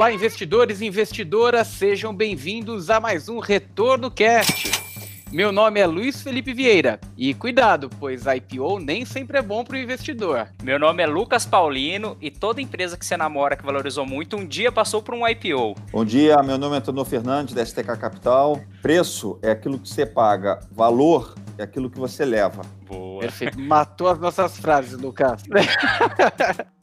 Olá, investidores e investidoras, sejam bem-vindos a mais um Retorno Cast. Meu nome é Luiz Felipe Vieira e cuidado, pois IPO nem sempre é bom para o investidor. Meu nome é Lucas Paulino e toda empresa que você namora que valorizou muito um dia passou por um IPO. Bom dia, meu nome é Antônio Fernandes da STK Capital. Preço é aquilo que você paga, valor é aquilo que você leva. Boa. Perfeito. Matou as nossas frases, Lucas.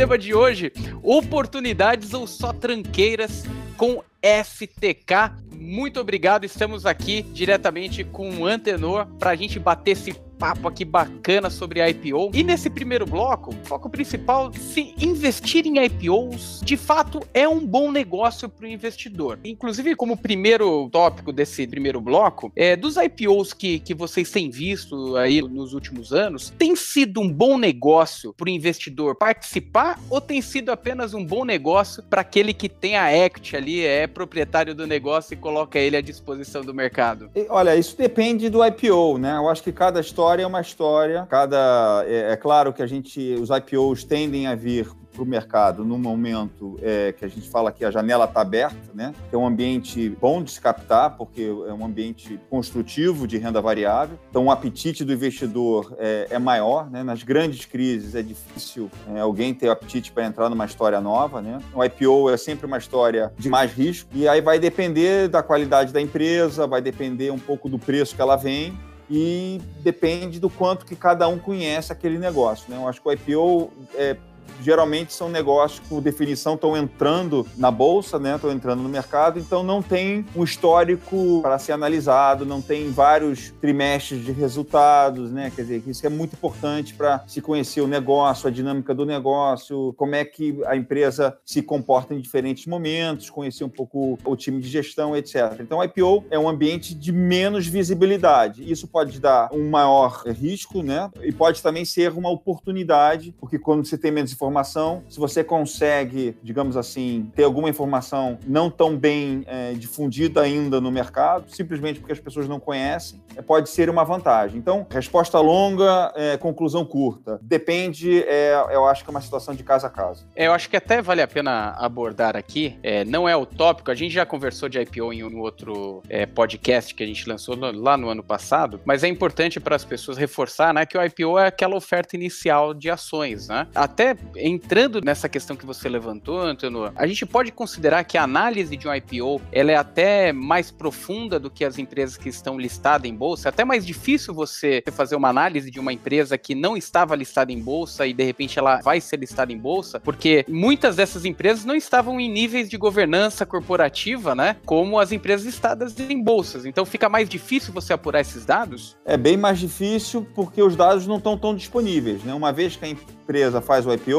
tema de hoje: oportunidades ou só tranqueiras com FTK. Muito obrigado, estamos aqui diretamente com o Antenor para a gente bater esse papo aqui bacana sobre IPO. E nesse primeiro bloco, o foco principal, se investir em IPOs de fato é um bom negócio para o investidor. Inclusive, como primeiro tópico desse primeiro bloco, é, dos IPOs que, que vocês têm visto aí nos últimos anos, tem sido um bom negócio para o investidor participar ou tem sido apenas um bom negócio para aquele que tem a equity ali, é proprietário do negócio e coloca ele à disposição do mercado? Olha, isso depende do IPO, né? Eu acho que cada história história é uma história. Cada é, é claro que a gente, os IPOs tendem a vir para o mercado no momento é, que a gente fala que a janela está aberta, né? Que é um ambiente bom de se captar, porque é um ambiente construtivo de renda variável. Então, o apetite do investidor é, é maior, né? Nas grandes crises é difícil é, alguém ter apetite para entrar numa história nova, né? O IPO é sempre uma história de mais risco e aí vai depender da qualidade da empresa, vai depender um pouco do preço que ela vem e depende do quanto que cada um conhece aquele negócio. Né? Eu acho que o IPO é, geralmente são negócios que, por definição, estão entrando na bolsa, né? Estão entrando no mercado, então não tem um histórico para ser analisado, não tem vários trimestres de resultados, né? Quer dizer, isso é muito importante para se conhecer o negócio, a dinâmica do negócio, como é que a empresa se comporta em diferentes momentos, conhecer um pouco o time de gestão, etc. Então, IPO é um ambiente de menos visibilidade. Isso pode dar um maior risco, né? E pode também ser uma oportunidade, porque quando você tem menos informação. Se você consegue, digamos assim, ter alguma informação não tão bem é, difundida ainda no mercado, simplesmente porque as pessoas não conhecem, é, pode ser uma vantagem. Então, resposta longa, é, conclusão curta. Depende, é, eu acho que é uma situação de casa a casa. É, eu acho que até vale a pena abordar aqui. É, não é o tópico, a gente já conversou de IPO em um outro podcast que a gente lançou lá no ano passado, mas é importante para as pessoas reforçar né, que o IPO é aquela oferta inicial de ações. Né? Até entrando nessa questão que você levantou, Antônio, a gente pode considerar que a análise de um IPO ela é até mais profunda do que as empresas que estão listadas em bolsa. É até mais difícil você fazer uma análise de uma empresa que não estava listada em bolsa e de repente ela vai ser listada em bolsa, porque muitas dessas empresas não estavam em níveis de governança corporativa, né? Como as empresas listadas em bolsas. Então fica mais difícil você apurar esses dados? É bem mais difícil porque os dados não estão tão disponíveis, né? Uma vez que a empresa faz o IPO,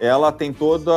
ela tem todo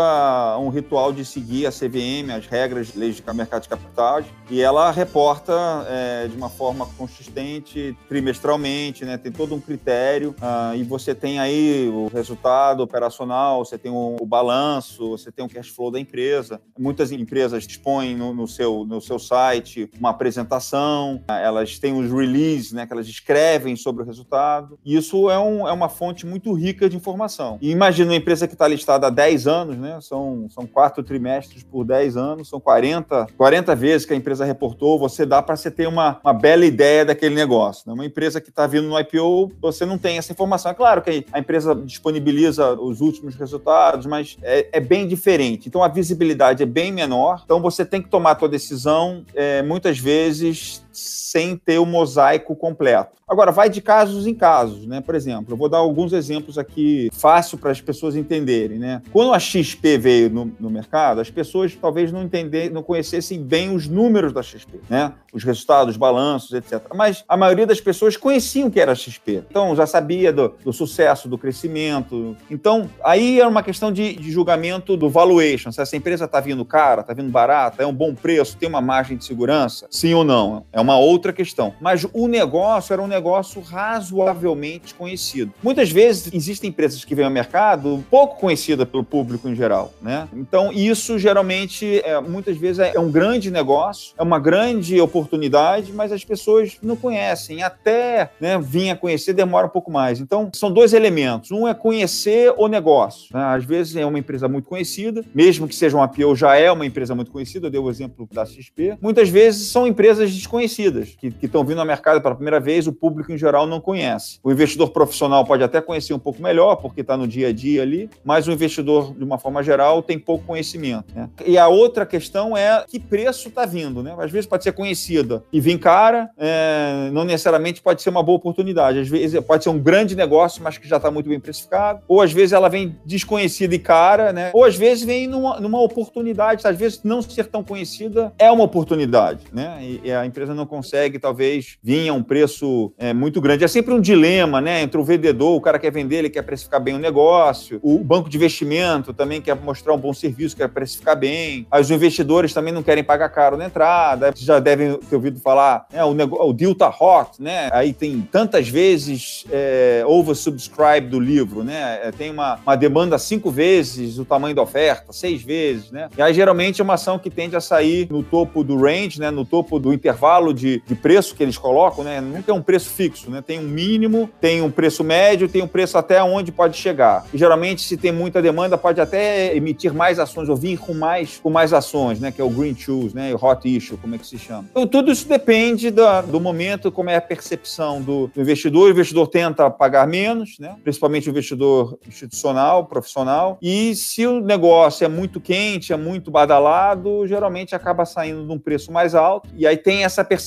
um ritual de seguir a CVM, as regras, leis de mercado de capitais, e ela reporta é, de uma forma consistente, trimestralmente, né? Tem todo um critério, uh, e você tem aí o resultado operacional, você tem o, o, balanço, você tem o cash flow da empresa. Muitas empresas dispõem no, no, seu, no seu site uma apresentação, elas têm os releases, né? Que elas escrevem sobre o resultado. E isso é, um, é uma fonte muito rica de informação. E imagina uma empresa que está listada há 10 anos, né? São, são quatro trimestres por 10 anos, são 40, 40 vezes que a empresa reportou. Você dá para você ter uma, uma bela ideia daquele negócio. Né? Uma empresa que está vindo no IPO, você não tem essa informação. É claro que a empresa disponibiliza os últimos resultados, mas é, é bem diferente. Então a visibilidade é bem menor. Então você tem que tomar a sua decisão é, muitas vezes sem ter o mosaico completo. Agora, vai de casos em casos, né? Por exemplo, eu vou dar alguns exemplos aqui fácil para as pessoas entenderem, né? Quando a XP veio no, no mercado, as pessoas talvez não entender, não conhecessem bem os números da XP, né? Os resultados, os balanços, etc. Mas a maioria das pessoas conheciam que era a XP. Então, já sabia do, do sucesso, do crescimento. Então, aí é uma questão de, de julgamento do valuation. Se essa empresa está vindo cara, está vindo barata, é um bom preço, tem uma margem de segurança, sim ou não? É uma outra questão. Mas o negócio era um negócio razoavelmente conhecido. Muitas vezes existem empresas que vêm ao mercado pouco conhecidas pelo público em geral, né? Então isso geralmente, é, muitas vezes é um grande negócio, é uma grande oportunidade, mas as pessoas não conhecem. Até né, vir a conhecer demora um pouco mais. Então são dois elementos. Um é conhecer o negócio. Né? Às vezes é uma empresa muito conhecida, mesmo que seja uma PO, já é uma empresa muito conhecida. Eu dei o exemplo da XP. Muitas vezes são empresas desconhecidas que estão vindo ao mercado pela primeira vez, o público em geral não conhece. O investidor profissional pode até conhecer um pouco melhor, porque está no dia a dia ali, mas o investidor, de uma forma geral, tem pouco conhecimento. Né? E a outra questão é que preço está vindo. Né? Às vezes pode ser conhecida e vir cara, é, não necessariamente pode ser uma boa oportunidade. Às vezes pode ser um grande negócio, mas que já está muito bem precificado. Ou às vezes ela vem desconhecida e cara, né? ou às vezes vem numa, numa oportunidade. Às vezes não ser tão conhecida é uma oportunidade. Né? E, e a empresa não consegue, talvez, vir a um preço é, muito grande. É sempre um dilema né? entre o vendedor, o cara quer vender, ele quer precificar bem o negócio, o banco de investimento também quer mostrar um bom serviço, quer precificar bem. Aí os investidores também não querem pagar caro na entrada. Vocês já devem ter ouvido falar, né, o, negócio, o tá hot, né? Aí tem tantas vezes é, oversubscribe do livro, né? É, tem uma, uma demanda cinco vezes o tamanho da oferta, seis vezes, né? E aí geralmente é uma ação que tende a sair no topo do range, né? No topo do intervalo de, de preço que eles colocam, né? Nunca é um preço fixo, né? Tem um mínimo, tem um preço médio, tem um preço até onde pode chegar. E geralmente, se tem muita demanda, pode até emitir mais ações ou vir com mais, com mais ações, né? Que é o green shoes, né? O hot issue, como é que se chama. Então, tudo isso depende do, do momento, como é a percepção do, do, investidor. O investidor tenta pagar menos, né? Principalmente o investidor institucional, profissional. E se o negócio é muito quente, é muito badalado, geralmente acaba saindo de um preço mais alto. E aí tem essa percepção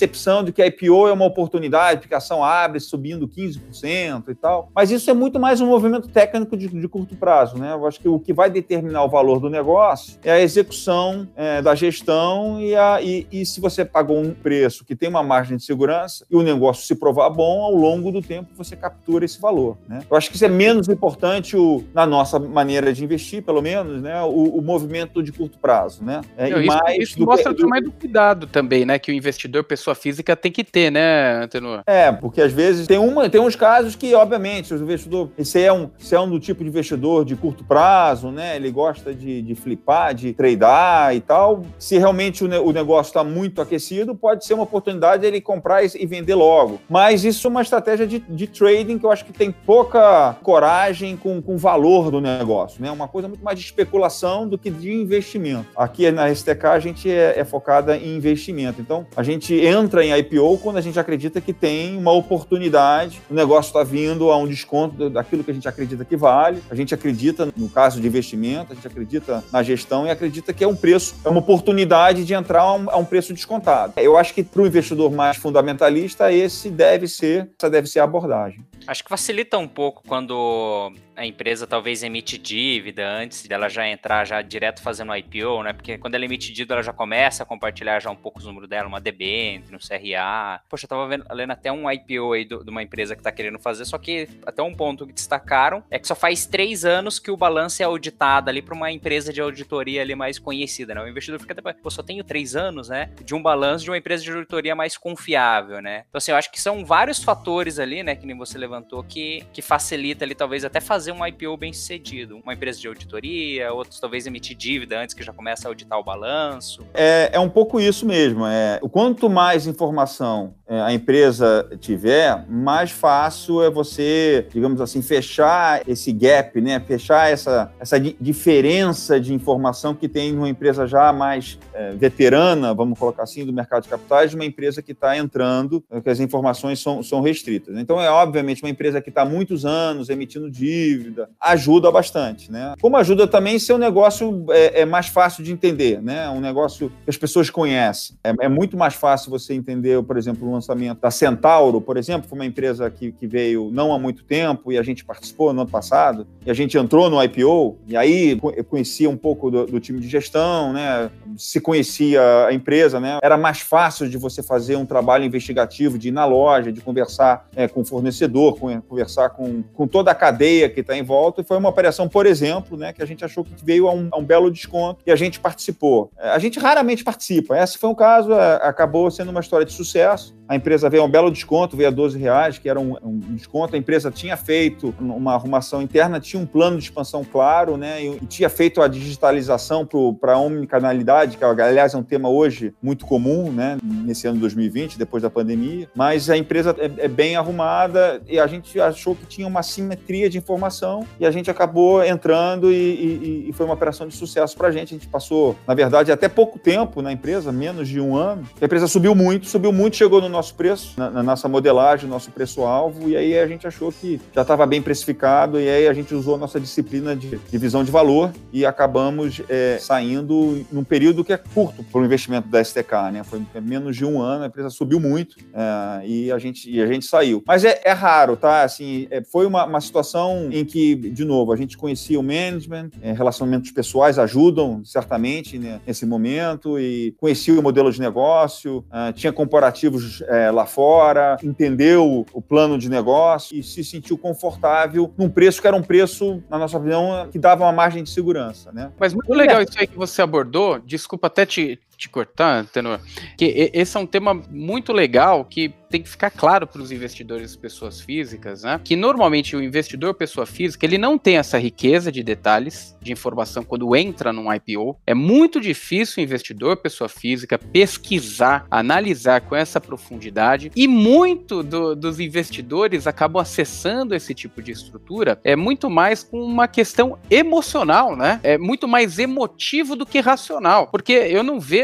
de que a IPO é uma oportunidade, porque a ação abre subindo 15% e tal. Mas isso é muito mais um movimento técnico de, de curto prazo, né? Eu acho que o que vai determinar o valor do negócio é a execução é, da gestão e, a, e, e, se você pagou um preço que tem uma margem de segurança e o negócio se provar bom, ao longo do tempo você captura esse valor. Né? Eu acho que isso é menos importante o, na nossa maneira de investir, pelo menos, né? o, o movimento de curto prazo. Né? É, Não, isso, mais isso mostra o tamanho do cuidado também, né? Que o investidor, pessoa física, tem que ter, né, Antenor? É, porque às vezes tem, uma, tem uns casos que, obviamente, se o investidor. Esse é um, esse é um do tipo de investidor de curto prazo, né? Ele gosta de, de flipar, de tradear e tal. Se realmente o, ne o negócio está muito aquecido, pode ser uma oportunidade ele comprar e vender logo. Mas isso é uma estratégia de, de trading que eu acho que tem pouca coragem com, com o valor do negócio, né? Uma coisa muito mais de especulação do que de investimento. Aqui na STK a gente é, é focada em investimento. Então a gente entra em IPO quando a gente acredita que tem uma oportunidade, o negócio está vindo a um desconto daquilo que a gente acredita que vale. A gente acredita no caso de investimento, a gente acredita na gestão e acredita que é um preço, é uma oportunidade de entrar a um, a um preço descontado. Eu acho que para o investidor mais fundamentalista, esse deve ser, essa deve ser a abordagem. Acho que facilita um pouco quando a empresa talvez emite dívida antes dela já entrar já direto fazendo IPO, né? Porque quando ela emite dívida, ela já começa a compartilhar já um pouco os números dela, uma debênture, no CRA. Poxa, eu tava vendo, lendo até um IPO aí do, de uma empresa que tá querendo fazer, só que até um ponto que destacaram é que só faz três anos que o balanço é auditado ali para uma empresa de auditoria ali mais conhecida, né? O investidor fica até, pô, só tenho três anos, né? De um balanço de uma empresa de auditoria mais confiável, né? Então, assim, eu acho que são vários fatores ali, né, que nem você levantou, que, que facilita ali talvez até fazer fazer um IPO bem sucedido? Uma empresa de auditoria, outros talvez emitir dívida antes que já comece a auditar o balanço? É, é um pouco isso mesmo. É, quanto mais informação é, a empresa tiver, mais fácil é você, digamos assim, fechar esse gap, né? fechar essa, essa diferença de informação que tem numa empresa já mais é, veterana, vamos colocar assim, do mercado de capitais, de uma empresa que está entrando, que as informações são, são restritas. Então, é obviamente uma empresa que está há muitos anos emitindo dívida, dívida, ajuda bastante, né? Como ajuda também ser um negócio é, é, mais fácil de entender, né? Um negócio que as pessoas conhecem. É, é, muito mais fácil você entender, por exemplo, lançamento da Centauro, por exemplo, foi uma empresa que, que veio não há muito tempo e a gente participou no ano passado, e a gente entrou no IPO, e aí eu conhecia um pouco do, do time de gestão, né? Se conhecia a empresa, né? Era mais fácil de você fazer um trabalho investigativo, de ir na loja, de conversar é, com o fornecedor, com, conversar com, com toda a cadeia que está em volta. E foi uma operação, por exemplo, né, que a gente achou que veio a um, a um belo desconto e a gente participou. É, a gente raramente participa. Esse foi um caso, é, acabou sendo uma história de sucesso. A empresa veio a um belo desconto, veio a 12 reais, que era um, um, desconto. A empresa tinha feito uma arrumação interna, tinha um plano de expansão claro, né? E, e tinha feito a digitalização para a omnicanalidade, que aliás é um tema hoje muito comum, né? Nesse ano de 2020, depois da pandemia. Mas a empresa é, é bem arrumada e a gente achou que tinha uma simetria de informação e a gente acabou entrando e, e, e foi uma operação de sucesso para a gente. A gente passou, na verdade, até pouco tempo na empresa, menos de um ano. A empresa subiu muito, subiu muito, chegou no nosso preço, na, na nossa modelagem, nosso preço-alvo, e aí a gente achou que já estava bem precificado, e aí a gente usou a nossa disciplina de, de visão de valor e acabamos é, saindo num período que é curto para o investimento da STK, né? Foi menos de um ano, a empresa subiu muito é, e, a gente, e a gente saiu. Mas é, é raro, tá? Assim, é, foi uma, uma situação em que, de novo, a gente conhecia o management, é, relacionamentos pessoais ajudam certamente né, nesse momento, e conhecia o modelo de negócio, tinha comparativos é, lá fora, entendeu o plano de negócio e se sentiu confortável num preço que era um preço, na nossa opinião, que dava uma margem de segurança. Né? Mas muito legal isso aí que você abordou. Desculpa até te, te cortar, Tenor, que esse é um tema muito legal que tem que ficar claro para os investidores pessoas físicas, né? Que normalmente o investidor pessoa física ele não tem essa riqueza de detalhes de informação quando entra num IPO. É muito difícil o investidor pessoa física pesquisar, analisar com essa profundidade e muito do, dos investidores acabam acessando esse tipo de estrutura é muito mais com uma questão emocional, né? É muito mais emotivo do que racional, porque eu não vejo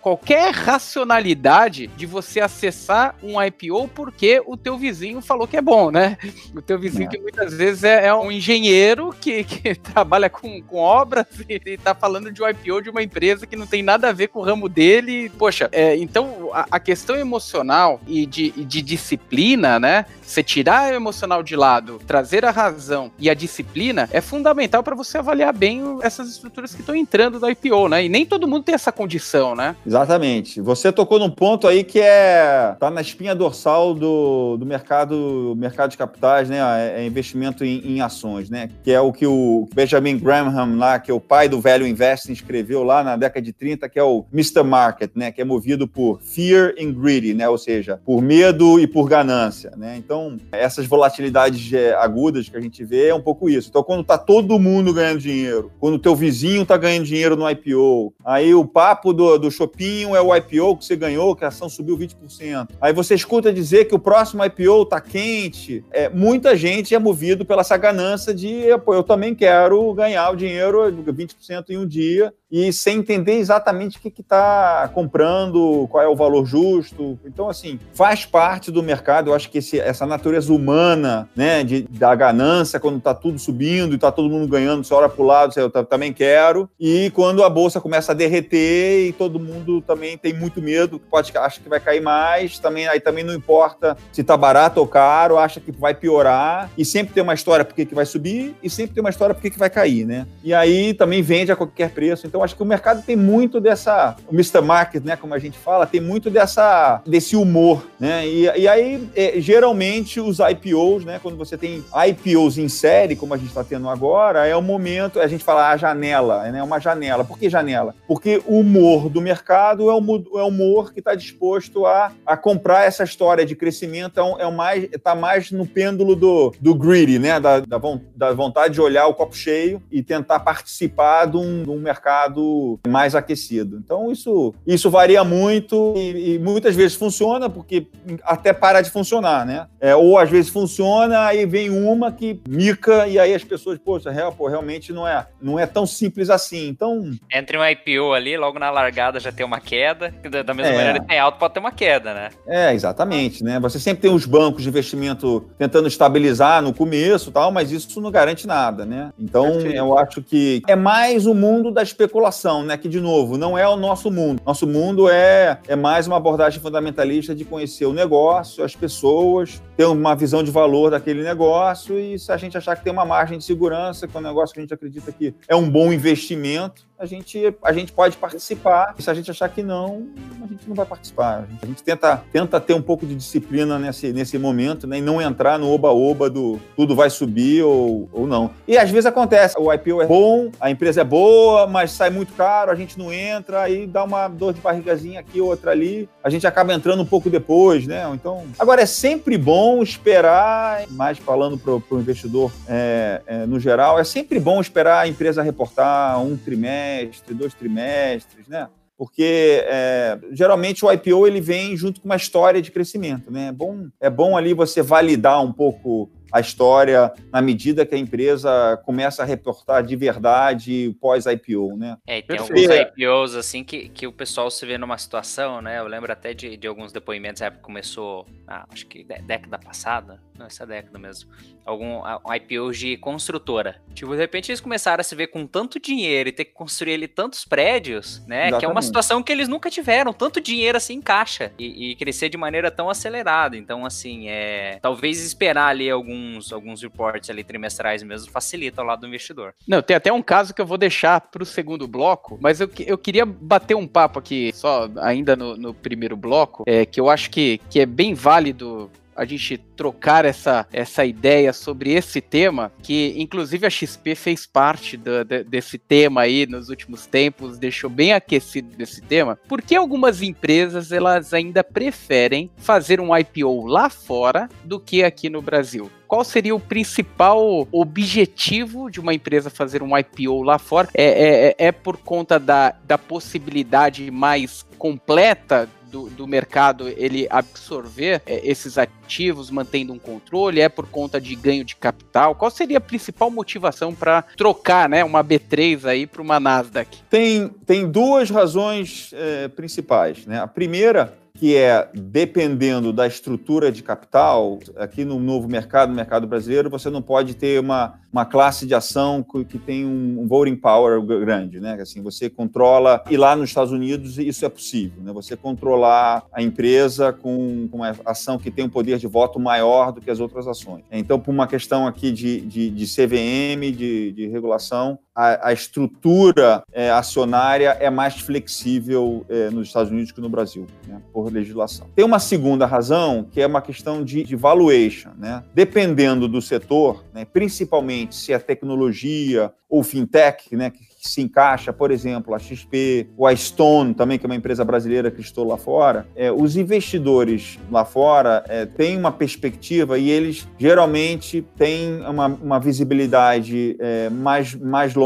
qualquer racionalidade de você acessar um IPO porque o teu vizinho falou que é bom, né? O teu vizinho é. que muitas vezes é, é um engenheiro que, que trabalha com, com obras e, está falando de um IPO de uma empresa que não tem nada a ver com o ramo dele. Poxa, é, então a, a, questão emocional e de, de disciplina, né? Você tirar o emocional de lado, trazer a razão e a disciplina é fundamental para você avaliar bem essas estruturas que estão entrando no IPO, né? E nem todo mundo tem essa condição, né? Exatamente. Você tocou num ponto aí que é tá na espinha dorsal do, do mercado, mercado de capitais, né? É, é investimento em, em, ações, né? Que é o que o Benjamin Graham lá, que é o pai do velho investing, escreveu lá na década de 30, que é o Mr. Market, né? Que é movido por fear and greedy, né? Ou seja, por medo e por ganância, né? Então, essas volatilidades é, agudas que a gente vê é um pouco isso. Então, quando tá todo mundo ganhando dinheiro, quando o teu vizinho tá ganhando dinheiro no IPO, aí o papo do, do shopping é o IPO que você ganhou, que a ação subiu 20%. Aí você escuta dizer que o próximo IPO está quente, é, muita gente é movido pela essa ganância de, pô, eu também quero ganhar o dinheiro 20% em um dia e sem entender exatamente o que está comprando, qual é o valor justo. Então, assim, faz parte do mercado. Eu acho que esse, essa natureza humana, né, de, da ganância, quando está tudo subindo e está todo mundo ganhando, você olha para o lado, você, eu também quero. E quando a bolsa começa a derreter e todo mundo também tem muito medo, pode acha que vai cair mais, também aí também não importa se está barato ou caro, acha que vai piorar. E sempre tem uma história porque que vai subir e sempre tem uma história porque que vai cair, né? E aí também vende a qualquer preço. Então, acho que o mercado tem muito dessa, o Mr. Market, né, como a gente fala, tem muito dessa, desse humor, né? E, e aí, é, geralmente, os IPOs, né, quando você tem IPOs em série, como a gente está tendo agora, é o momento, a gente fala a janela, né, uma janela. Por que janela? Porque o humor do mercado é o, é o humor que está disposto a, a comprar essa história de crescimento, é, um, é mais, tá mais no pêndulo do, do greedy, né, da, da, da vontade de olhar o copo cheio e tentar participar de um, de um mercado mercado mais aquecido. Então, isso, isso varia muito e, e muitas vezes funciona, porque até para de funcionar, né? É, ou às vezes funciona, aí vem uma que mica e aí as pessoas, poxa, real, pô, realmente não é, não é tão simples assim. Então. Entre um IPO ali, logo na largada já tem uma queda, da mesma é. maneira que tem alto pode ter uma queda, né? É, exatamente, né? Você sempre tem os bancos de investimento tentando estabilizar no começo tal, mas isso não garante nada, né? Então, Perfeito. eu acho que é mais o mundo da especulação, né? Que, de novo, não é o nosso mundo. Nosso mundo é, é mais uma abordagem fundamentalista de conhecer o negócio, as pessoas, ter uma visão de valor daquele negócio e se a gente achar que tem uma margem de segurança, que é um negócio que a gente acredita que é um bom investimento, a gente, a gente pode participar. Se a gente achar que não, a gente não vai participar. A gente, a gente tenta, tenta ter um pouco de disciplina nesse, nesse momento né, e não entrar no oba-oba do tudo vai subir ou, ou não. E às vezes acontece, o IPO é bom, a empresa é boa, mas sai muito caro, a gente não entra, aí dá uma dor de barrigazinha aqui, outra ali, a gente acaba entrando um pouco depois, né? Então, agora é sempre bom esperar, mais falando para o investidor é, é, no geral, é sempre bom esperar a empresa reportar um trimestre trimestre, dois trimestres, né? Porque é, geralmente o IPO ele vem junto com uma história de crescimento, né? É bom, é bom ali você validar um pouco a história na medida que a empresa começa a reportar de verdade pós-IPO, né? É, e tem alguns IPOs assim que, que o pessoal se vê numa situação, né? Eu lembro até de, de alguns depoimentos, a época começou, ah, acho que década passada, não, essa década mesmo, algum um IPO de construtora. Tipo, de repente eles começaram a se ver com tanto dinheiro e ter que construir ali tantos prédios, né? Exatamente. Que é uma situação que eles nunca tiveram, tanto dinheiro assim em caixa e, e crescer de maneira tão acelerada. Então, assim, é talvez esperar ali algum alguns, alguns reports ali trimestrais mesmo facilita ao lado do investidor. Não, tem até um caso que eu vou deixar para o segundo bloco, mas eu, eu queria bater um papo aqui, só ainda no, no primeiro bloco, é, que eu acho que, que é bem válido a gente trocar essa, essa ideia sobre esse tema, que inclusive a XP fez parte do, de, desse tema aí nos últimos tempos, deixou bem aquecido desse tema, porque algumas empresas elas ainda preferem fazer um IPO lá fora do que aqui no Brasil qual seria o principal objetivo de uma empresa fazer um IPO lá fora? É, é, é, é por conta da, da possibilidade mais completa do, do mercado ele absorver é, esses ativos, mantendo um controle? É por conta de ganho de capital? Qual seria a principal motivação para trocar né, uma B3 aí para uma Nasdaq? Tem, tem duas razões é, principais. Né? A primeira que é dependendo da estrutura de capital, aqui no novo mercado, no mercado brasileiro, você não pode ter uma, uma classe de ação que, que tem um voting power grande, né? Assim, você controla, e lá nos Estados Unidos isso é possível, né? Você controlar a empresa com, com uma ação que tem um poder de voto maior do que as outras ações. Então, por uma questão aqui de, de, de CVM, de, de regulação, a, a estrutura é, acionária é mais flexível é, nos Estados Unidos que no Brasil, né, por legislação. Tem uma segunda razão, que é uma questão de, de valuation. Né? Dependendo do setor, né, principalmente se é tecnologia ou fintech, né, que se encaixa, por exemplo, a XP, ou a Stone, também, que é uma empresa brasileira que estou lá fora, é, os investidores lá fora é, têm uma perspectiva e eles geralmente têm uma, uma visibilidade é, mais, mais longa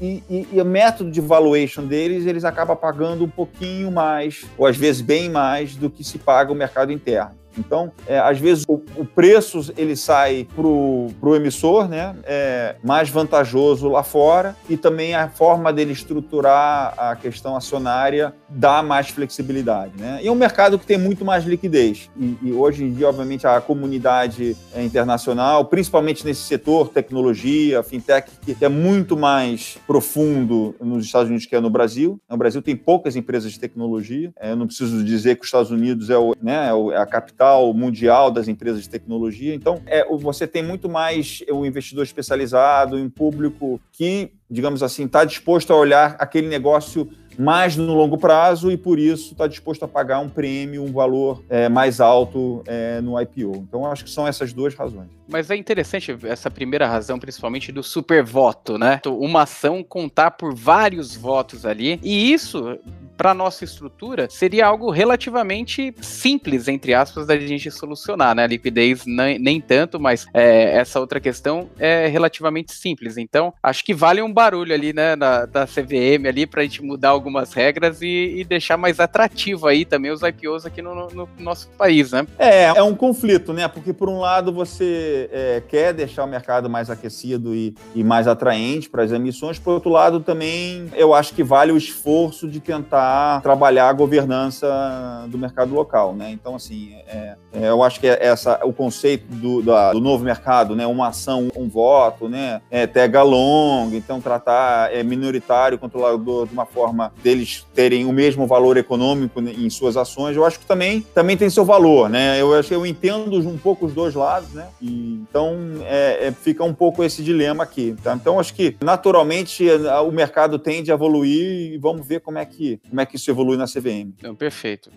e, e, e, o método de valuation deles, eles acabam pagando um pouquinho mais, ou às vezes bem mais, do que se paga o mercado interno. Então, é, às vezes, o, o, preço ele sai para o emissor né, é mais vantajoso lá fora e também a forma dele estruturar a questão acionária dá mais flexibilidade. Né? E é um mercado que tem muito mais liquidez. E, e hoje em dia, obviamente, a comunidade é, internacional, principalmente nesse setor, tecnologia, fintech, que é muito mais profundo nos Estados Unidos que é no Brasil. No Brasil tem poucas empresas de tecnologia. É, eu não preciso dizer que os Estados Unidos é, o, né, é, é a capital mundial das empresas de tecnologia. Então, é, você tem muito mais o investidor especializado, um público que, digamos assim, está disposto a olhar aquele negócio mais no longo prazo e por isso está disposto a pagar um prêmio, um valor é, mais alto é, no IPO. Então, acho que são essas duas razões. Mas é interessante essa primeira razão, principalmente do super voto, né? Uma ação contar por vários votos ali. E isso para nossa estrutura, seria algo relativamente simples, entre aspas, da gente solucionar, né? A liquidez nem, nem tanto, mas é, essa outra questão é relativamente simples. Então, acho que vale um barulho ali, né, na, da CVM ali, para a gente mudar algumas regras e, e, deixar mais atrativo aí também os IPOs aqui no, no, nosso país, né? É, é um conflito, né? Porque por um lado você é, quer deixar o mercado mais aquecido e, e mais atraente para as emissões, por outro lado também eu acho que vale o esforço de tentar trabalhar a governança do mercado local, né? Então, assim, é, é, eu acho que essa, o conceito do, da, do novo mercado, né? Uma ação, um voto, né? É, tega long, então tratar é, minoritário, controlador de uma forma deles terem o mesmo valor econômico em suas ações, eu acho que também, também tem seu valor, né? Eu acho eu entendo um pouco os dois lados, né? E, então é, é, fica um pouco esse dilema aqui. Tá? Então acho que naturalmente o mercado tende a evoluir e vamos ver como é que como é que isso evolui na CVM. Então, perfeito.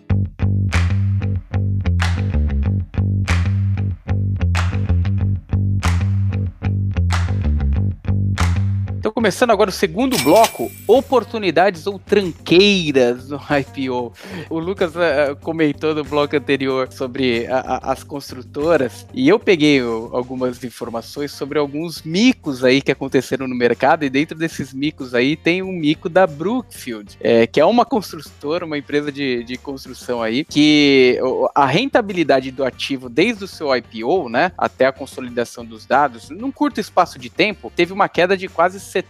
Começando agora o segundo bloco, oportunidades ou tranqueiras no IPO. O Lucas uh, comentou no bloco anterior sobre a, a, as construtoras e eu peguei algumas informações sobre alguns micos aí que aconteceram no mercado e dentro desses micos aí tem um mico da Brookfield, é, que é uma construtora, uma empresa de, de construção aí, que a rentabilidade do ativo desde o seu IPO, né, até a consolidação dos dados, num curto espaço de tempo, teve uma queda de quase 70%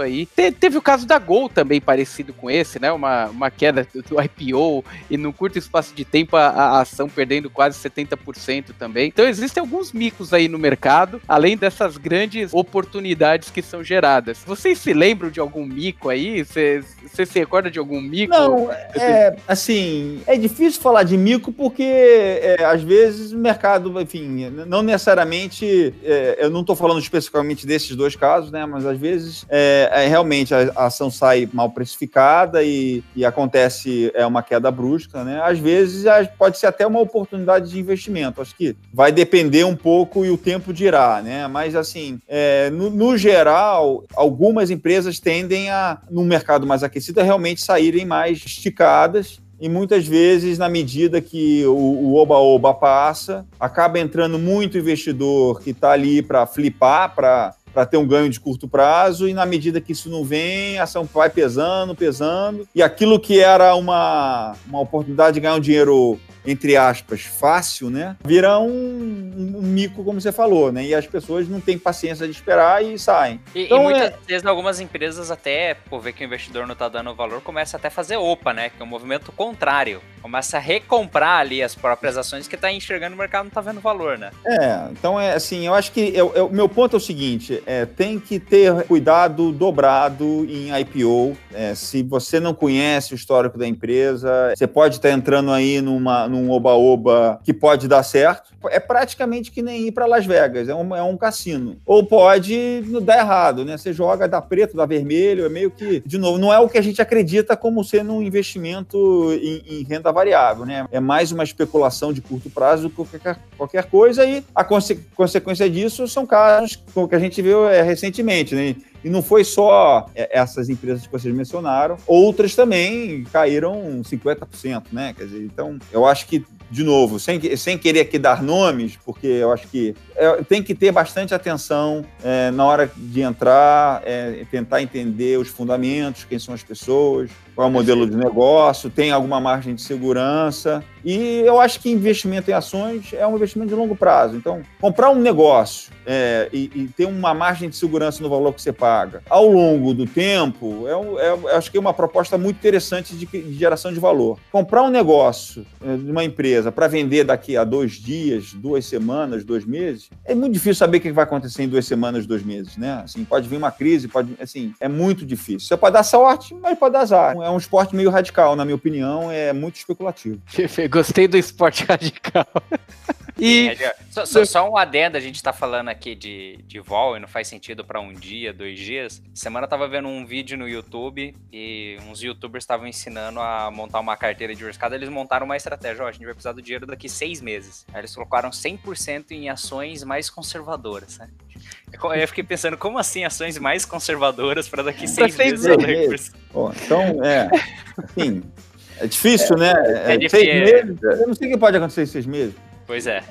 aí. Te, teve o caso da Gol também parecido com esse, né? Uma, uma queda do IPO e num curto espaço de tempo a, a ação perdendo quase 70% também. Então existem alguns micos aí no mercado, além dessas grandes oportunidades que são geradas. Vocês se lembram de algum mico aí? Você se recorda de algum mico? Não, é assim, é difícil falar de mico porque é, às vezes o mercado, enfim, não necessariamente, é, eu não estou falando especificamente desses dois casos, né? Mas às vezes é, é realmente a, a, ação sai mal precificada e, e, acontece é uma queda brusca, né? Às vezes pode ser até uma oportunidade de investimento. Acho que vai depender um pouco e o tempo dirá, né? Mas assim, é, no, no, geral, algumas empresas tendem a, no mercado mais aquecido, a realmente saírem mais esticadas e muitas vezes, na medida que o oba-oba passa, acaba entrando muito investidor que está ali para flipar, para para ter um ganho de curto prazo, e na medida que isso não vem, a ação vai pesando, pesando, e aquilo que era uma, uma oportunidade de ganhar um dinheiro entre aspas, fácil, né? Vira um, um, mico, como você falou, né? E as pessoas não têm paciência de esperar e saem. E, então, e muitas é... vezes algumas empresas até, por ver que o investidor não está dando valor, começa até a fazer OPA, né? Que é um movimento contrário. Começa a recomprar ali as próprias ações que está enxergando o mercado não está vendo valor, né? É, então é assim, eu acho que o meu ponto é o seguinte, é, tem que ter cuidado dobrado em IPO. É, se você não conhece o histórico da empresa, você pode estar entrando aí numa num oba-oba que pode dar certo, é praticamente que nem ir para Las Vegas, é um, é um cassino. Ou pode dar errado, né? Você joga, dá preto, dá vermelho, é meio que, de novo, não é o que a gente acredita como sendo um investimento em, em renda variável, né? É mais uma especulação de curto prazo do que qualquer, qualquer coisa e a conse consequência disso são casos como que a gente viu é, recentemente, né? E não foi só é, essas empresas que vocês mencionaram, outras também caíram 50%, né? Quer dizer, então, eu acho que de novo, sem, sem querer aqui dar nomes, porque eu acho que é, tem que ter bastante atenção é, na hora de entrar, é, tentar entender os fundamentos, quem são as pessoas, qual é o modelo de negócio, tem alguma margem de segurança. E eu acho que investimento em ações é um investimento de longo prazo. Então, comprar um negócio é, e, e, ter uma margem de segurança no valor que você paga ao longo do tempo, é, é acho que é uma proposta muito interessante de, de geração de valor. Comprar um negócio é, de uma empresa para vender daqui a dois dias, duas semanas, dois meses, é muito difícil saber o que vai acontecer em duas semanas, dois meses, né? Assim, pode vir uma crise, pode, assim, é muito difícil. Você pode dar sorte, mas pode dar azar é um esporte meio radical, na minha opinião, é muito especulativo. Gostei do esporte radical. E... É, só, só, só, um adendo, a gente tá falando aqui de, de vol e não faz sentido para um dia, dois dias. Semana eu tava vendo um vídeo no YouTube e uns youtubers estavam ensinando a montar uma carteira diversificada. Eles montaram uma estratégia, ó, a gente vai precisar do dinheiro daqui seis meses. Aí eles colocaram 100% em ações mais conservadoras, né? Eu fiquei pensando, como assim ações mais conservadoras para daqui seis, seis meses? meses. Bom, então, é, assim, é difícil, né? É, é difícil. Seis meses, eu não sei o que pode acontecer em seis meses. Pois é.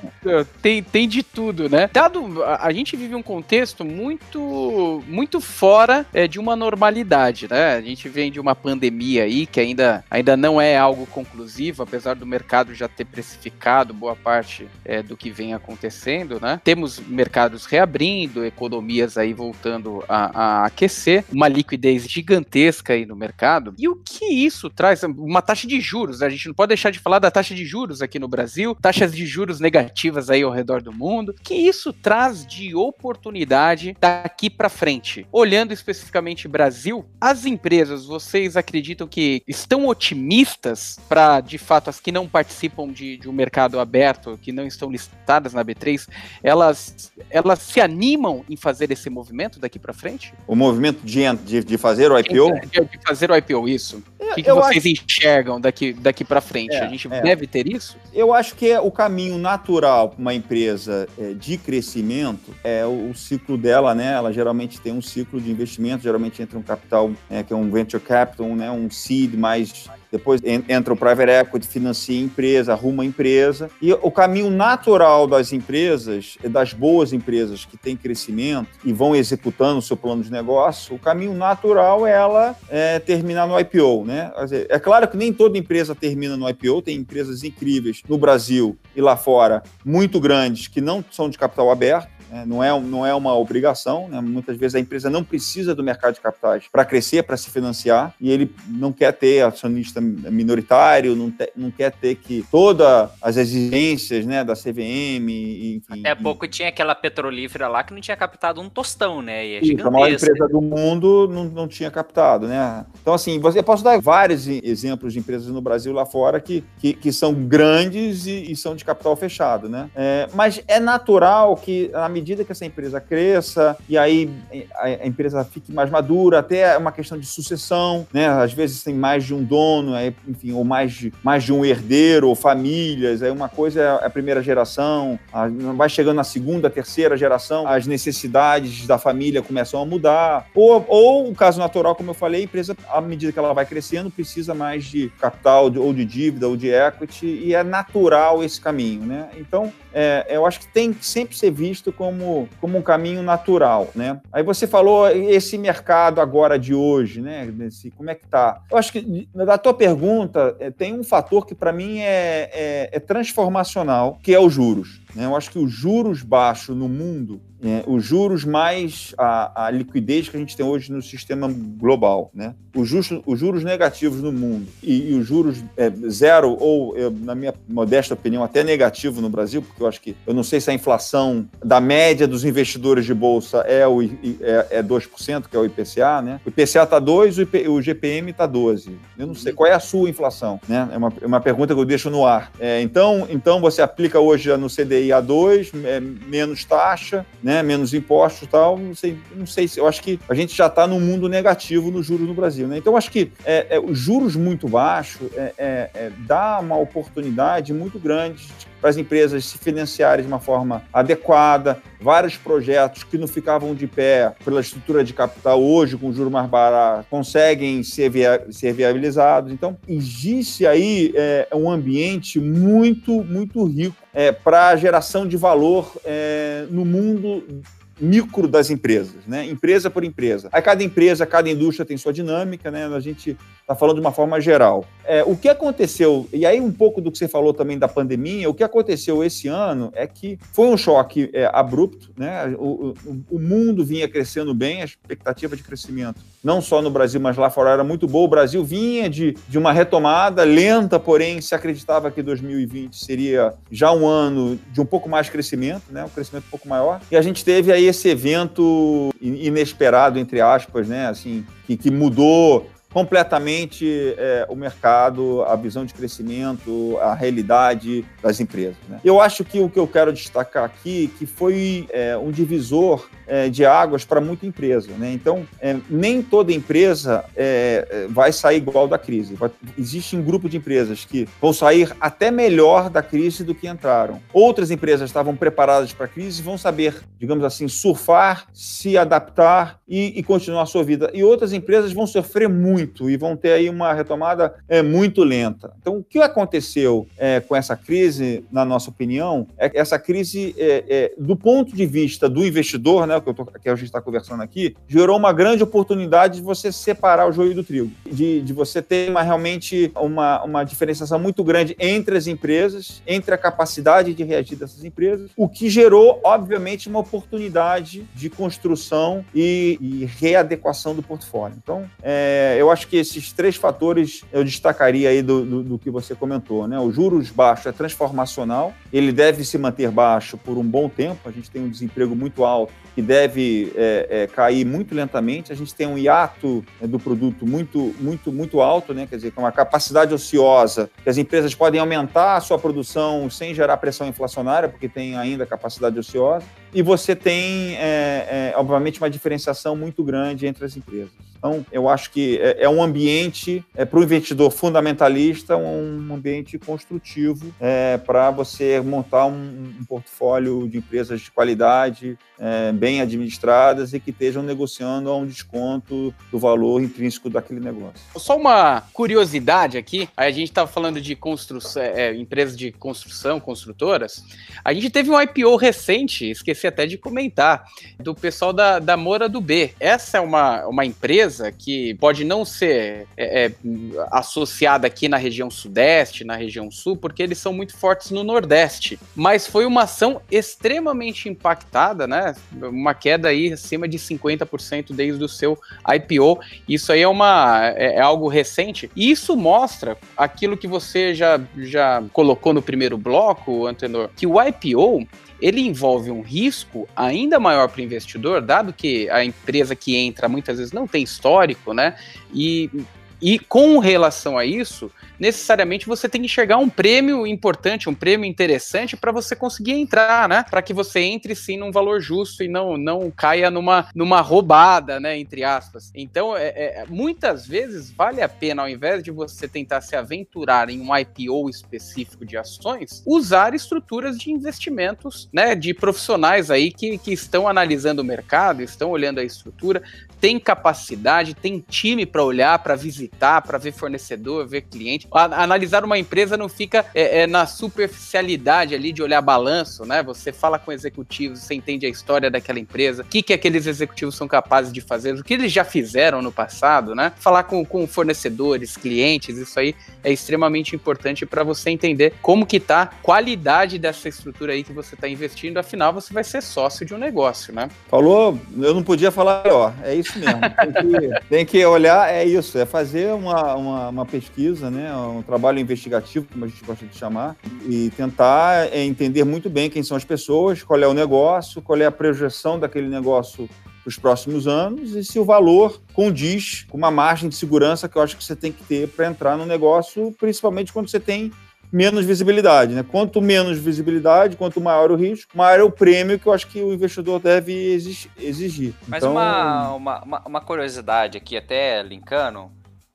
Tem, tem de tudo, né? Dado, a, a gente vive um contexto muito, muito fora é, de uma normalidade, né? A gente vem de uma pandemia aí que ainda, ainda não é algo conclusivo, apesar do mercado já ter precificado boa parte é, do que vem acontecendo, né? Temos mercados reabrindo, economias aí voltando a, a aquecer, uma liquidez gigantesca aí no mercado. E o que isso traz? Uma taxa de juros, a gente não pode deixar de falar da taxa de juros aqui no Brasil, taxas de juros juros negativas aí ao redor do mundo, que isso traz de oportunidade daqui para frente. Olhando especificamente Brasil, as empresas, vocês acreditam que estão otimistas para, de fato, as que não participam de, de um mercado aberto, que não estão listadas na B3, elas, elas se animam em fazer esse movimento daqui para frente? O movimento de, de, de fazer o IPO? De fazer o IPO, isso. O que, que vocês acho... enxergam daqui, daqui para frente? É, a gente é. deve ter isso? Eu acho que é o caminho natural para uma empresa é, de crescimento é o, ciclo dela, né? Ela geralmente tem um ciclo de investimento, geralmente entra um capital é, que é um venture capital, né? Um seed mais depois entra o private equity, financia a empresa, arruma a empresa. E o caminho natural das empresas, das boas empresas que têm crescimento e vão executando o seu plano de negócio, o caminho natural é ela é, terminar no IPO. Né? É claro que nem toda empresa termina no IPO, tem empresas incríveis no Brasil e lá fora, muito grandes, que não são de capital aberto. Né? Não, é, não é uma obrigação, né? muitas vezes a empresa não precisa do mercado de capitais para crescer, para se financiar, e ele não quer ter acionista minoritário, não, te, não quer ter que todas as exigências né, da CVM, enfim. Até pouco tinha aquela petrolífera lá que não tinha captado um tostão, né? E é Isso, a maior empresa do mundo não, não tinha captado, né? Então, assim, você, eu posso dar vários exemplos de empresas no Brasil lá fora que, que, que são grandes e, e, são de capital fechado, né? É, mas é natural que, na medida medida que essa empresa cresça e aí a, empresa fique mais madura, até uma questão de sucessão, né? Às vezes tem mais de um dono, enfim, ou mais de, mais de um herdeiro, ou famílias. Aí uma coisa é a primeira geração, vai chegando na segunda, terceira geração, as necessidades da família começam a mudar. Ou, ou o caso natural, como eu falei, a empresa, à medida que ela vai crescendo, precisa mais de capital, ou de dívida, ou de equity, e é natural esse caminho, né? Então, é, eu acho que tem que sempre ser visto como, como um caminho natural, né? Aí você falou esse mercado agora de hoje, né? Desse, como é que tá? Eu acho que da tua pergunta é, tem um fator que para mim é, é, é transformacional, que é os juros. Né? Eu acho que os juros baixos no mundo é, os juros mais a, a, liquidez que a gente tem hoje no sistema global, né? Os juros, os juros negativos no mundo e, e os juros é, zero ou, eu, na minha modesta opinião, até negativo no Brasil, porque eu acho que eu não sei se a inflação da média dos investidores de bolsa é, o, é, é 2%, que é o IPCA, né? O IPCA está 2, o, IP, o GPM está 12. Eu não sei qual é a sua inflação, né? É uma, é uma pergunta que eu deixo no ar. É, então, então você aplica hoje no CDI a 2, é, menos taxa, né? Né, menos impostos e tal, não sei, não sei se eu acho que a gente já está num mundo negativo nos juros no Brasil, né? Então acho que é, é, os juros muito baixos é, é, é dá uma oportunidade muito grande para as empresas se financiarem de uma forma adequada, vários projetos que não ficavam de pé pela estrutura de capital hoje, com juros mais baratos, conseguem ser, via ser viabilizados. Então, existe aí é, um ambiente muito, muito rico é, para a geração de valor é, no mundo micro das empresas, né? Empresa por empresa. Aí cada empresa, cada indústria tem sua dinâmica, né? A gente está falando de uma forma geral. É, o que aconteceu, e aí um pouco do que você falou também da pandemia, o que aconteceu esse ano é que foi um choque é, abrupto, né? O, o, o, mundo vinha crescendo bem, a expectativa de crescimento, não só no Brasil, mas lá fora era muito boa. O Brasil vinha de, de uma retomada lenta, porém se acreditava que 2020 seria já um ano de um pouco mais crescimento, né? Um crescimento um pouco maior. E a gente teve aí esse evento inesperado, entre aspas, né? Assim, que, que mudou completamente é, o mercado, a visão de crescimento, a realidade das empresas. Né? Eu acho que o que eu quero destacar aqui que foi é, um divisor é, de águas para muita empresa. Né? Então, é, nem toda empresa é, vai sair igual da crise. Existe um grupo de empresas que vão sair até melhor da crise do que entraram. Outras empresas estavam preparadas para a crise vão saber, digamos assim, surfar, se adaptar e, e, continuar a sua vida. E outras empresas vão sofrer muito e vão ter aí uma retomada é, muito lenta. Então, o que aconteceu é, com essa crise, na nossa opinião, é que essa crise, é, é do ponto de vista do investidor, né, que, eu tô, que a gente está conversando aqui, gerou uma grande oportunidade de você separar o joio do trigo, de, de você ter uma, realmente uma, uma diferenciação muito grande entre as empresas, entre a capacidade de reagir dessas empresas, o que gerou, obviamente, uma oportunidade de construção e, e readequação do portfólio. Então, é, eu acho que esses três fatores eu destacaria aí do, do, do que você comentou. Né? O juros baixo é transformacional, ele deve se manter baixo por um bom tempo, a gente tem um desemprego muito alto que deve é, é, cair muito lentamente. A gente tem um hiato né, do produto muito, muito, muito alto, né? quer dizer, com uma capacidade ociosa, que as empresas podem aumentar a sua produção sem gerar pressão inflacionária, porque tem ainda capacidade ociosa. E você tem, é, é obviamente, uma diferenciação muito grande entre as empresas. Então, eu acho que é, é um ambiente, é, para o investidor fundamentalista, um ambiente construtivo é, para você montar um, um, portfólio de empresas de qualidade, é, bem administradas e que estejam negociando a um desconto do valor intrínseco daquele negócio. Só uma curiosidade aqui, a gente estava falando de construção, empresas de construção, construtoras. A gente teve um IPO recente, esqueci até de comentar, do pessoal da, da Moura do B. Essa é uma, uma empresa empresa que pode não ser é, é, associada aqui na região sudeste, na região sul, porque eles são muito fortes no nordeste. Mas foi uma ação extremamente impactada, né? Uma queda aí acima de 50% desde o seu IPO. Isso aí é, uma, é, é algo recente. E isso mostra aquilo que você já, já colocou no primeiro bloco, Antenor, que o IPO ele envolve um risco ainda maior para o investidor, dado que a empresa que entra muitas vezes não tem histórico, né? E, e com relação a isso, necessariamente você tem que enxergar um prêmio importante, um prêmio interessante para você conseguir entrar, né? Para que você entre sim num valor justo e não, não caia numa, numa roubada, né? Entre aspas. Então, é, é, muitas vezes vale a pena, ao invés de você tentar se aventurar em um IPO específico de ações, usar estruturas de investimentos, né? De profissionais aí que, que estão analisando o mercado, estão olhando a estrutura, tem capacidade, tem time para olhar, para visitar, para ver fornecedor, ver cliente analisar uma empresa não fica é, é, na superficialidade ali de olhar balanço, né? Você fala com executivos, você entende a história daquela empresa, o que, que aqueles executivos são capazes de fazer, o que eles já fizeram no passado, né? Falar com, com fornecedores, clientes, isso aí é extremamente importante para você entender como que tá a qualidade dessa estrutura aí que você está investindo, afinal você vai ser sócio de um negócio, né? Falou, eu não podia falar ó, é isso mesmo. Tem que, tem que olhar, é isso, é fazer uma, uma, uma pesquisa, né? um trabalho investigativo, como a gente gosta de chamar, e tentar é, entender muito bem quem são as pessoas, qual é o negócio, qual é a projeção daquele negócio para os próximos anos e se o valor condiz com uma margem de segurança que eu acho que você tem que ter para entrar no negócio, principalmente quando você tem menos visibilidade. Né? Quanto menos visibilidade, quanto maior o risco, maior é o prêmio que eu acho que o investidor deve exigir. Mas então... uma, uma, uma curiosidade aqui, até linkando,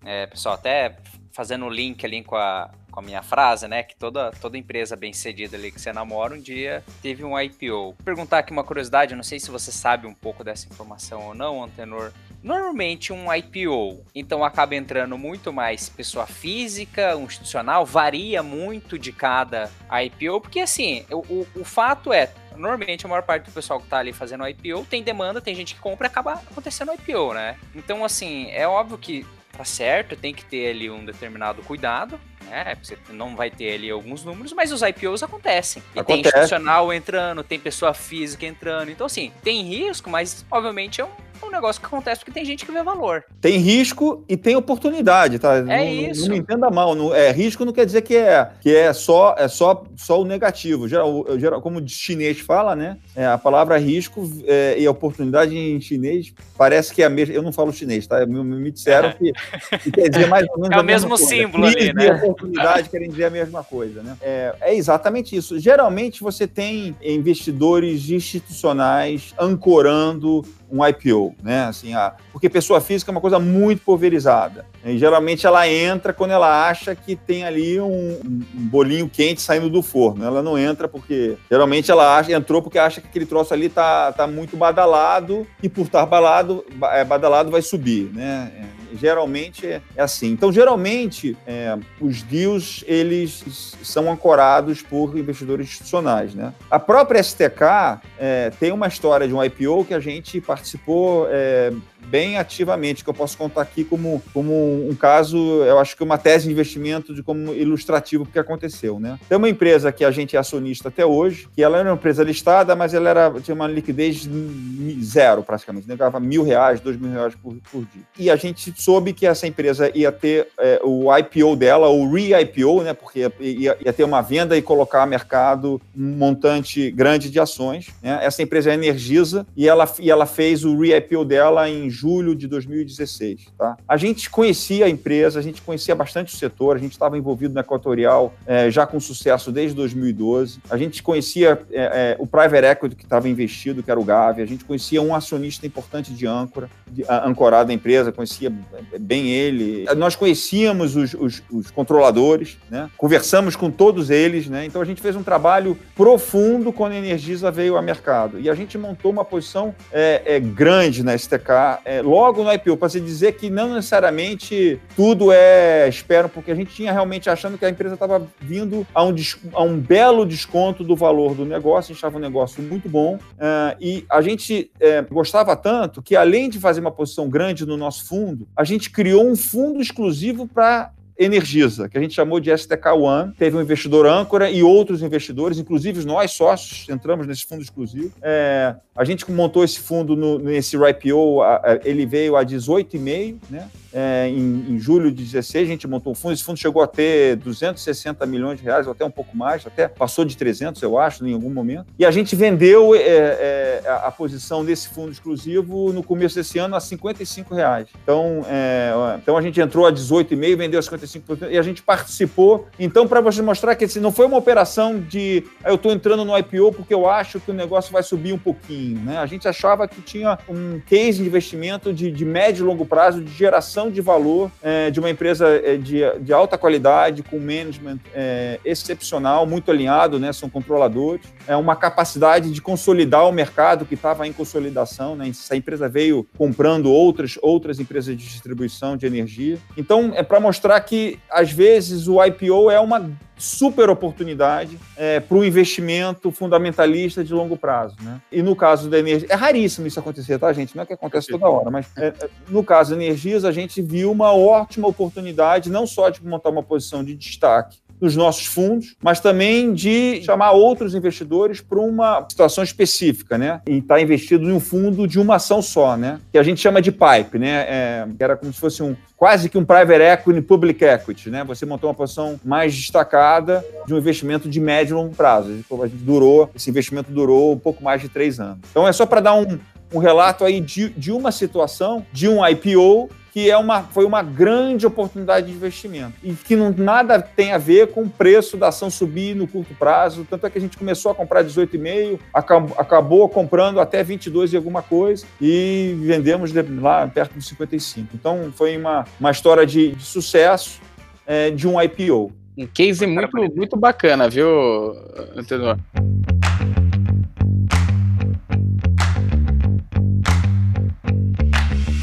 é, pessoal, até fazendo o link ali com a, com a minha frase, né? Que toda, toda empresa bem cedida ali que você namora um dia teve um IPO. Vou perguntar aqui uma curiosidade, não sei se você sabe um pouco dessa informação ou não, Antenor. Normalmente um IPO, então acaba entrando muito mais pessoa física, um institucional, varia muito de cada IPO, porque assim, o, o, o fato é, normalmente a maior parte do pessoal que tá ali fazendo IPO tem demanda, tem gente que compra e acaba acontecendo IPO, né? Então, assim, é óbvio que tá certo, tem que ter ali um determinado cuidado, né? Você não vai ter ali alguns números, mas os IPOs acontecem. E Acontece. tem institucional entrando, tem pessoa física entrando. Então, assim, tem risco, mas obviamente é um é um negócio que acontece porque tem gente que vê valor. Tem risco e tem oportunidade, tá? É não, isso. Não me entenda mal. Não, é, risco não quer dizer que é, que é, só, é só, só o negativo. Geral, geral, como o chinês fala, né? É, a palavra risco é, e oportunidade em chinês parece que é a mesma. Eu não falo chinês, tá? Me, me disseram que, que, quer dizer mais ou menos. É o mesmo símbolo ali, né? E oportunidade querem dizer a mesma coisa, né? É, é exatamente isso. Geralmente você tem investidores institucionais ancorando um IPO, né? Assim, a, porque pessoa física é uma coisa muito pulverizada. E geralmente ela entra quando ela acha que tem ali um, um, bolinho quente saindo do forno. Ela não entra porque geralmente ela acha, entrou porque acha que aquele troço ali tá, tá muito badalado e por estar badalado, é, badalado vai subir, né? Geralmente é, é assim. Então, geralmente, é, os deals, eles são ancorados por investidores institucionais, né? A própria STK é, tem uma história de um IPO que a gente participou é, bem ativamente, que eu posso contar aqui como, como um caso, eu acho que uma tese de investimento de como ilustrativo que aconteceu, né? Tem uma empresa que a gente é acionista até hoje, que ela era uma empresa listada, mas ela era, tinha uma liquidez zero, praticamente, negava mil reais, dois mil reais por, por dia. E a gente soube que essa empresa ia ter é, o IPO dela, o re-IPO, né? Porque ia, ia, ter uma venda e colocar a mercado um montante grande de ações. Né? Essa empresa é Energisa e ela, e ela fez o re-IPO dela em julho de 2016. Tá? A gente conhecia a empresa, a gente conhecia bastante o setor, a gente estava envolvido na Equatorial é, já com sucesso desde 2012. A gente conhecia é, é, o private equity que estava investido, que era o Gavi. A gente conhecia um acionista importante de âncora, de, a, da empresa, conhecia bem ele. Nós conhecíamos os, os, os controladores, né? conversamos com todos eles. Né? Então a gente fez um trabalho profundo quando a Energisa veio ao mercado. E a gente montou uma posição é, é, grande na STK é, logo no IPO, para se dizer que não necessariamente tudo é espero, porque a gente tinha realmente achando que a empresa estava vindo a um, a um belo desconto do valor do negócio, a gente achava um negócio muito bom, uh, e a gente é, gostava tanto que, além de fazer uma posição grande no nosso fundo, a gente criou um fundo exclusivo para Energisa, que a gente chamou de STK One. Teve um investidor âncora e outros investidores, inclusive nós sócios, entramos nesse fundo exclusivo. É, a gente montou esse fundo no, nesse IPO, ele veio a 18,5, né? É, em, em, julho de 16, a gente montou um fundo. Esse fundo chegou a ter 260 milhões de reais, ou até um pouco mais, até passou de 300, eu acho, em algum momento. E a gente vendeu é, é, a, posição desse fundo exclusivo no começo desse ano a 55 reais. Então, é, então a gente entrou a 18,5, vendeu a 55% e a gente participou. Então, para você mostrar que assim, não foi uma operação de ah, eu estou entrando no IPO porque eu acho que o negócio vai subir um pouquinho. Né? A gente achava que tinha um case de investimento de, de médio e longo prazo, de geração de valor é, de uma empresa é, de, de alta qualidade, com management é, excepcional, muito alinhado, né? são controladores, é uma capacidade de consolidar o mercado que estava em consolidação. Né? Essa empresa veio comprando outras, outras empresas de distribuição de energia. Então, é para mostrar que, às vezes, o IPO é uma super oportunidade é, para o investimento fundamentalista de longo prazo. Né? E no caso da energia, é raríssimo isso acontecer, tá, gente? Não é que acontece toda hora, mas é, é, no caso da Energias, a gente viu uma ótima oportunidade, não só de montar uma posição de destaque nos nossos fundos, mas também de chamar outros investidores para uma situação específica, né? E estar tá investido em um fundo de uma ação só, né? Que a gente chama de PIPE, né? É, era como se fosse um quase que um private equity, public equity, né? Você montou uma posição mais destacada de um investimento de médio e longo prazo. A gente durou, esse investimento durou um pouco mais de três anos. Então é só para dar um, um relato aí de, de uma situação, de um IPO que é uma, foi uma grande oportunidade de investimento e que não, nada tem a ver com o preço da ação subir no curto prazo. Tanto é que a gente começou a comprar 18,5, acabou, acabou comprando até 22 e alguma coisa e vendemos lá perto dos 55. Então foi uma, uma história de, de sucesso é, de um IPO. Um case muito, muito bacana, viu, Antenor?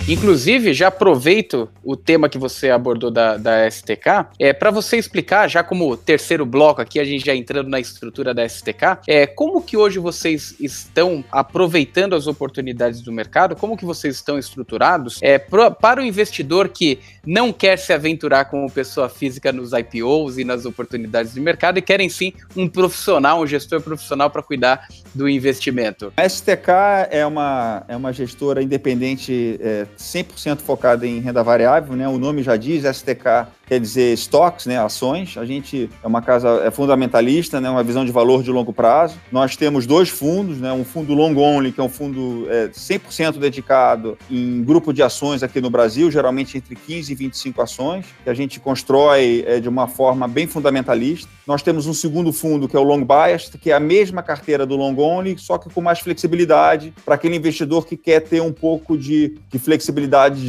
Inclusive, já aproveito o tema que você abordou da, da STK, é para você explicar, já como terceiro bloco aqui, a gente já entrando na estrutura da STK, é como que hoje vocês estão aproveitando as oportunidades do mercado, como que vocês estão estruturados é, pro, para o investidor que não quer se aventurar como pessoa física nos IPOs e nas oportunidades de mercado e querem sim um profissional, um gestor profissional para cuidar do investimento. A STK é uma, é uma gestora independente é, 100% focada em renda variável, né? O nome já diz, STK quer dizer stocks, né, ações. A gente é uma casa é fundamentalista, né, uma visão de valor de longo prazo. Nós temos dois fundos, né, um fundo long only, que é um fundo é, 100% dedicado em grupo de ações aqui no Brasil, geralmente entre 15 e 25 ações, que a gente constrói é, de uma forma bem fundamentalista. Nós temos um segundo fundo, que é o long biased, que é a mesma carteira do long only, só que com mais flexibilidade para aquele investidor que quer ter um pouco de, de flexibilidade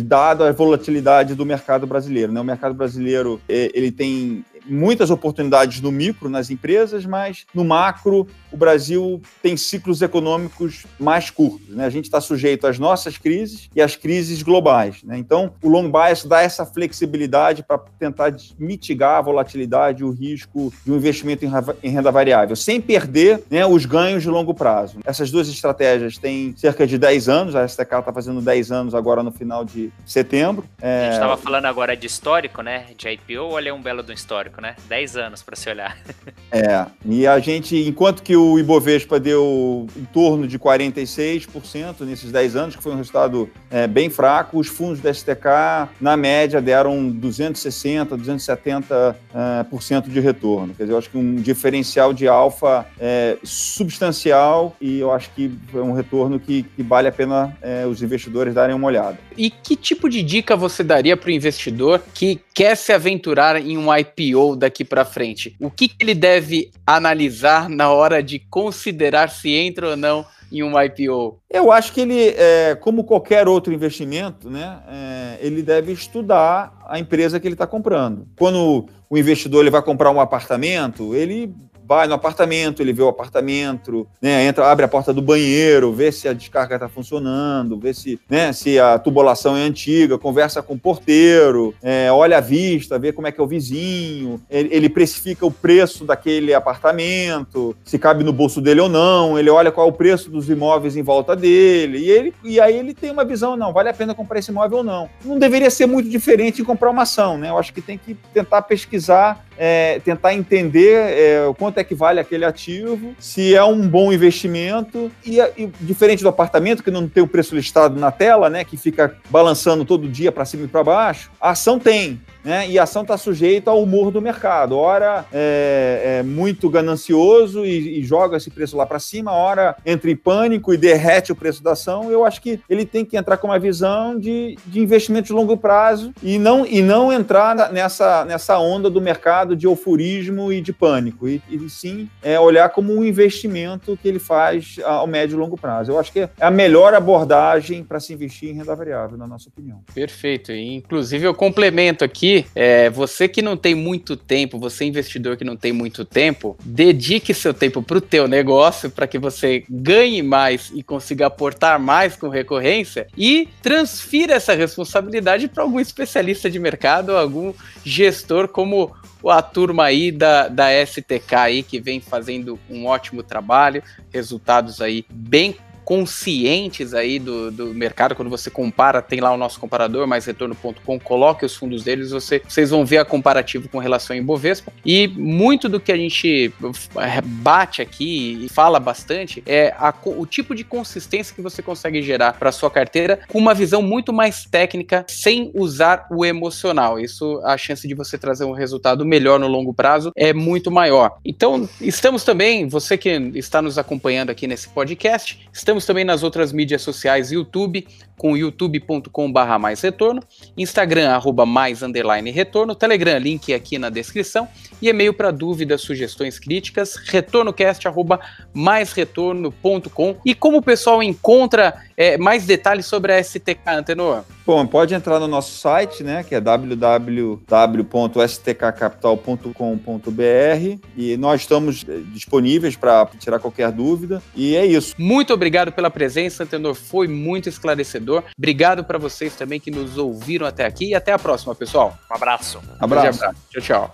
dado a volatilidade do mercado brasileiro. Né? O mercado brasileiro brasileiro é, ele tem muitas oportunidades no micro, nas empresas, mas no macro, o Brasil tem ciclos econômicos mais curtos. Né? A gente está sujeito às nossas crises e às crises globais. Né? Então, o long bias dá essa flexibilidade para tentar mitigar a volatilidade e o risco de um investimento em renda variável, sem perder né, os ganhos de longo prazo. Essas duas estratégias têm cerca de 10 anos, a STK está fazendo 10 anos agora no final de setembro. É... A gente estava falando agora de histórico, né? De IPO, olha um belo do histórico né? 10 anos para se olhar. É, e a gente, enquanto que o Ibovespa deu em torno de 46% nesses 10 anos, que foi um resultado é, bem fraco, os fundos da STK, na média, deram 260%, 270% é, por cento de retorno. Quer dizer, eu acho que um diferencial de alfa é, substancial e eu acho que é um retorno que, que vale a pena é, os investidores darem uma olhada. E que tipo de dica você daria para o investidor que quer se aventurar em um IPO daqui para frente? O que, que ele deve analisar na hora de considerar se entra ou não em um IPO? Eu acho que ele, é, como qualquer outro investimento, né, é, ele deve estudar a empresa que ele está comprando. Quando o investidor ele vai comprar um apartamento, ele vai no apartamento, ele vê o apartamento, né, entra, abre a porta do banheiro, vê se a descarga está funcionando, vê se, né, se a tubulação é antiga, conversa com o porteiro, é, olha a vista, vê como é que é o vizinho, ele, ele, precifica o preço daquele apartamento, se cabe no bolso dele ou não, ele olha qual é o preço dos imóveis em volta dele, e, ele, e aí ele tem uma visão, não, vale a pena comprar esse imóvel ou não. Não deveria ser muito diferente em comprar uma ação, né? Eu acho que tem que tentar pesquisar, é, tentar entender é, o quanto quanto é que vale aquele ativo, se é um bom investimento. E, e, diferente do apartamento, que não tem o preço listado na tela, né, que fica balançando todo dia para cima e para baixo, a ação tem né? E a ação está sujeita ao humor do mercado. Ora é, é muito ganancioso e, e, joga esse preço lá para cima, ora entra em pânico e derrete o preço da ação. Eu acho que ele tem que entrar com uma visão de, de investimento de longo prazo e não, e não entrar nessa, nessa onda do mercado de euforismo e de pânico. E, e sim é olhar como um investimento que ele faz ao médio e longo prazo. Eu acho que é a melhor abordagem para se investir em renda variável, na nossa opinião. Perfeito. E, inclusive, eu complemento aqui é, você que não tem muito tempo, você investidor que não tem muito tempo, dedique seu tempo para o teu negócio, para que você ganhe mais e consiga aportar mais com recorrência e transfira essa responsabilidade para algum especialista de mercado, algum gestor como a turma aí da, da STK aí que vem fazendo um ótimo trabalho, resultados aí bem conscientes aí do, do mercado, quando você compara, tem lá o nosso comparador, mais retorno.com, coloque os fundos deles, você, vocês vão ver a comparativo com relação ao Ibovespa. E muito do que a gente eh, bate aqui e fala bastante é a, o tipo de consistência que você consegue gerar para sua carteira com uma visão muito mais técnica, sem usar o emocional. Isso, a chance de você trazer um resultado melhor no longo prazo é muito maior. Então, estamos também, você que está nos acompanhando aqui nesse podcast, estamos Estamos também nas outras mídias sociais, YouTube, com youtube.com.br mais retorno, Instagram, arroba mais underline retorno, Telegram, link aqui na descrição, e e-mail para dúvidas, sugestões, críticas, retornocast, arroba mais retorno.com. E como o pessoal encontra é, mais detalhes sobre a STK, Antenor? Bom, pode entrar no nosso site, né, que é www.stkcapital.com.br e nós estamos eh, disponíveis para tirar qualquer dúvida. E é isso. Muito obrigado pela presença, Antenor. Foi muito esclarecedor Obrigado para vocês também que nos ouviram até aqui e até a próxima, pessoal. Um abraço. Abraço. Tchau, tchau.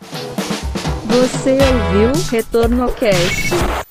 Você ouviu Retorno ao Cast.